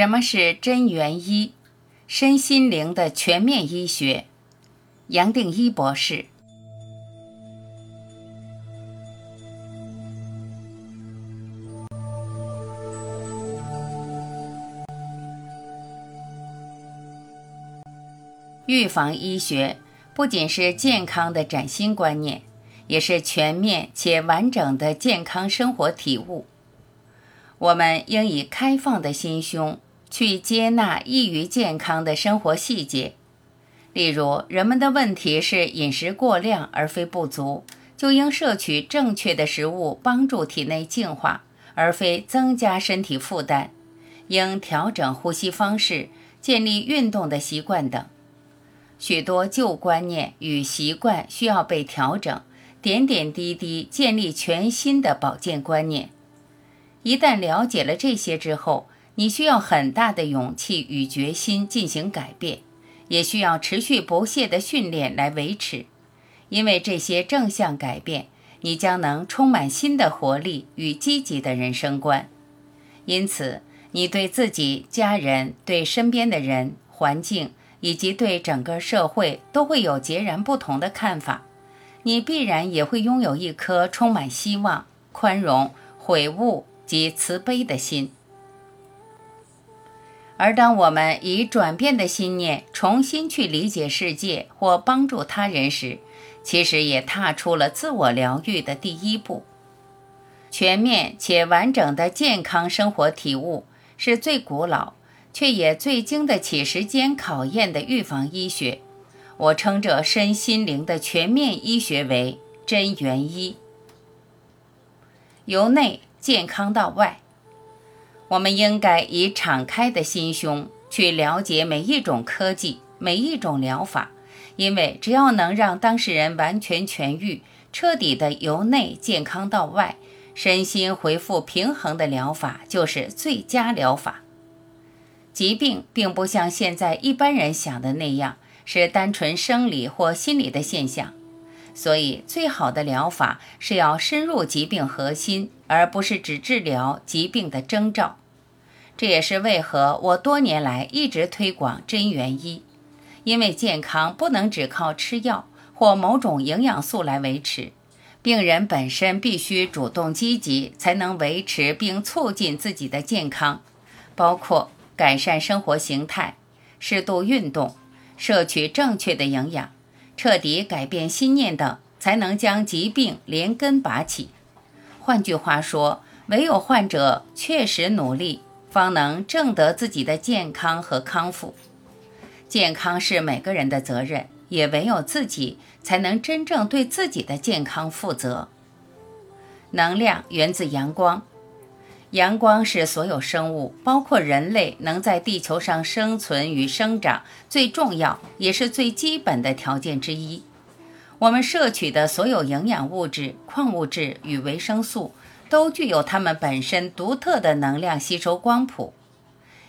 什么是真元医？身心灵的全面医学。杨定一博士。预防医学不仅是健康的崭新观念，也是全面且完整的健康生活体悟。我们应以开放的心胸。去接纳易于健康的生活细节，例如，人们的问题是饮食过量而非不足，就应摄取正确的食物，帮助体内净化，而非增加身体负担；应调整呼吸方式，建立运动的习惯等。许多旧观念与习惯需要被调整，点点滴滴建立全新的保健观念。一旦了解了这些之后，你需要很大的勇气与决心进行改变，也需要持续不懈的训练来维持。因为这些正向改变，你将能充满新的活力与积极的人生观。因此，你对自己、家人、对身边的人、环境以及对整个社会都会有截然不同的看法。你必然也会拥有一颗充满希望、宽容、悔悟及慈悲的心。而当我们以转变的心念重新去理解世界或帮助他人时，其实也踏出了自我疗愈的第一步。全面且完整的健康生活体悟是最古老却也最经得起时间考验的预防医学。我称这身心灵的全面医学为真元医，由内健康到外。我们应该以敞开的心胸去了解每一种科技、每一种疗法，因为只要能让当事人完全痊愈、彻底的由内健康到外、身心恢复平衡的疗法，就是最佳疗法。疾病并不像现在一般人想的那样是单纯生理或心理的现象，所以最好的疗法是要深入疾病核心，而不是只治疗疾病的征兆。这也是为何我多年来一直推广真元医，因为健康不能只靠吃药或某种营养素来维持，病人本身必须主动积极，才能维持并促进自己的健康，包括改善生活形态、适度运动、摄取正确的营养、彻底改变心念等，才能将疾病连根拔起。换句话说，唯有患者确实努力。方能挣得自己的健康和康复。健康是每个人的责任，也唯有自己才能真正对自己的健康负责。能量源自阳光，阳光是所有生物，包括人类，能在地球上生存与生长最重要也是最基本的条件之一。我们摄取的所有营养物质、矿物质与维生素。都具有它们本身独特的能量吸收光谱。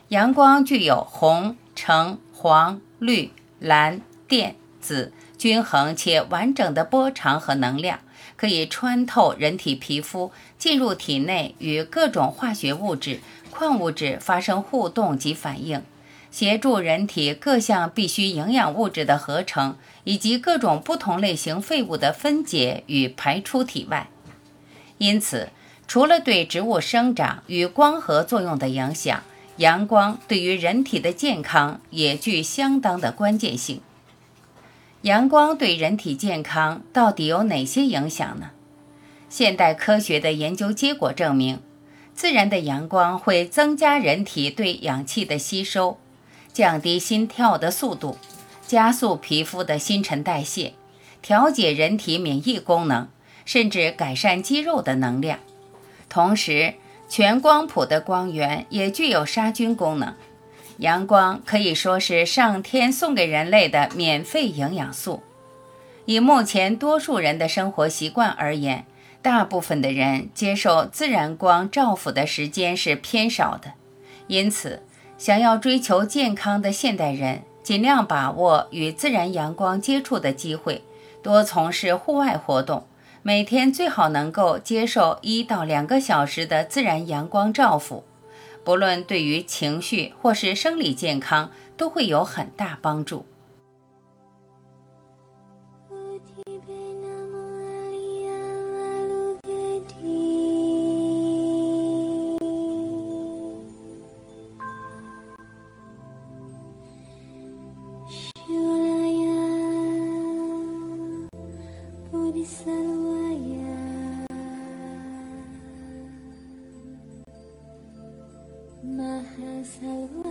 阳光具有红、橙、黄、绿、蓝、靛、紫均衡且完整的波长和能量，可以穿透人体皮肤，进入体内，与各种化学物质、矿物质发生互动及反应，协助人体各项必需营养物质的合成，以及各种不同类型废物的分解与排出体外。因此。除了对植物生长与光合作用的影响，阳光对于人体的健康也具相当的关键性。阳光对人体健康到底有哪些影响呢？现代科学的研究结果证明，自然的阳光会增加人体对氧气的吸收，降低心跳的速度，加速皮肤的新陈代谢，调节人体免疫功能，甚至改善肌肉的能量。同时，全光谱的光源也具有杀菌功能。阳光可以说是上天送给人类的免费营养素。以目前多数人的生活习惯而言，大部分的人接受自然光照拂的时间是偏少的。因此，想要追求健康的现代人，尽量把握与自然阳光接触的机会，多从事户外活动。每天最好能够接受一到两个小时的自然阳光照拂，不论对于情绪或是生理健康，都会有很大帮助。salvar.